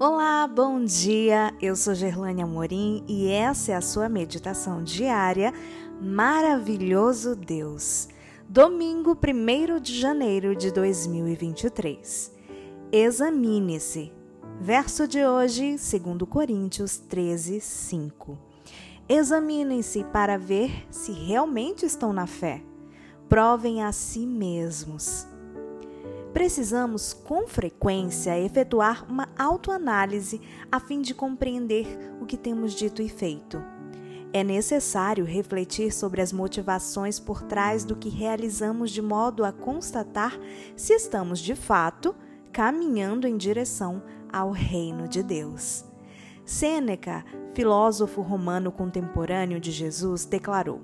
Olá, bom dia! Eu sou Gerlane Amorim e essa é a sua meditação diária Maravilhoso Deus. Domingo 1 de janeiro de 2023. Examine-se. Verso de hoje, 2 Coríntios 13, 5. Examinem-se para ver se realmente estão na fé. Provem a si mesmos precisamos com frequência efetuar uma autoanálise a fim de compreender o que temos dito e feito. É necessário refletir sobre as motivações por trás do que realizamos de modo a constatar se estamos de fato caminhando em direção ao reino de Deus. Sêneca, filósofo romano contemporâneo de Jesus, declarou: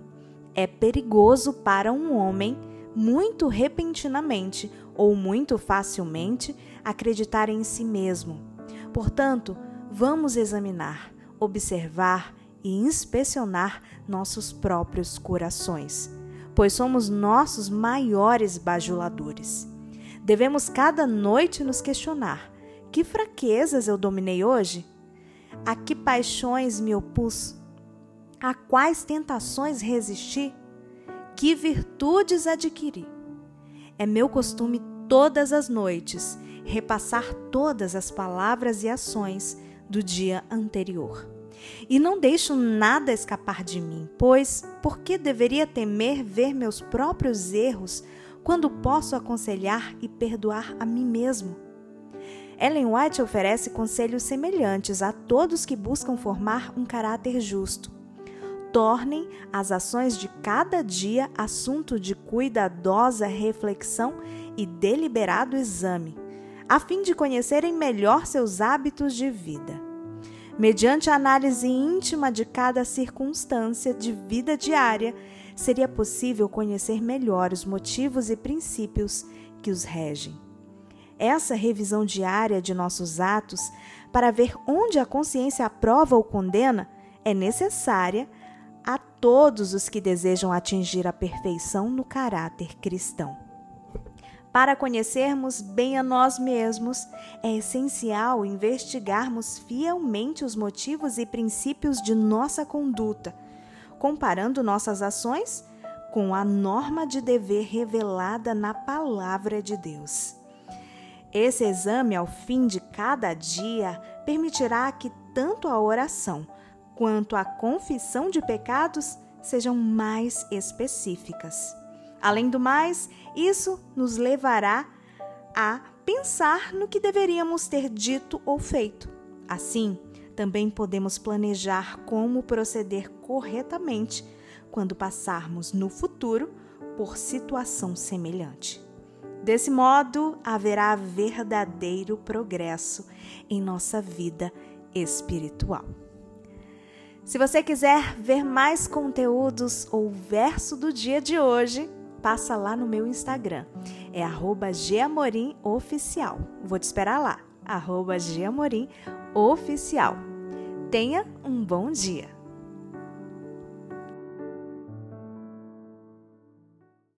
É perigoso para um homem muito repentinamente ou muito facilmente acreditar em si mesmo. Portanto, vamos examinar, observar e inspecionar nossos próprios corações, pois somos nossos maiores bajuladores. Devemos cada noite nos questionar: que fraquezas eu dominei hoje? A que paixões me opus? A quais tentações resisti? Que virtudes adquiri. É meu costume todas as noites repassar todas as palavras e ações do dia anterior. E não deixo nada escapar de mim, pois por que deveria temer ver meus próprios erros quando posso aconselhar e perdoar a mim mesmo? Ellen White oferece conselhos semelhantes a todos que buscam formar um caráter justo tornem as ações de cada dia assunto de cuidadosa reflexão e deliberado exame, a fim de conhecerem melhor seus hábitos de vida. Mediante a análise íntima de cada circunstância de vida diária, seria possível conhecer melhor os motivos e princípios que os regem. Essa revisão diária de nossos atos, para ver onde a consciência aprova ou condena, é necessária a todos os que desejam atingir a perfeição no caráter cristão. Para conhecermos bem a nós mesmos, é essencial investigarmos fielmente os motivos e princípios de nossa conduta, comparando nossas ações com a norma de dever revelada na Palavra de Deus. Esse exame, ao fim de cada dia, permitirá que tanto a oração quanto à confissão de pecados sejam mais específicas. Além do mais, isso nos levará a pensar no que deveríamos ter dito ou feito. Assim, também podemos planejar como proceder corretamente quando passarmos no futuro por situação semelhante. Desse modo, haverá verdadeiro progresso em nossa vida espiritual. Se você quiser ver mais conteúdos ou verso do dia de hoje, passa lá no meu Instagram. É @gamorimoficial. Vou te esperar lá. @gamorimoficial. Tenha um bom dia.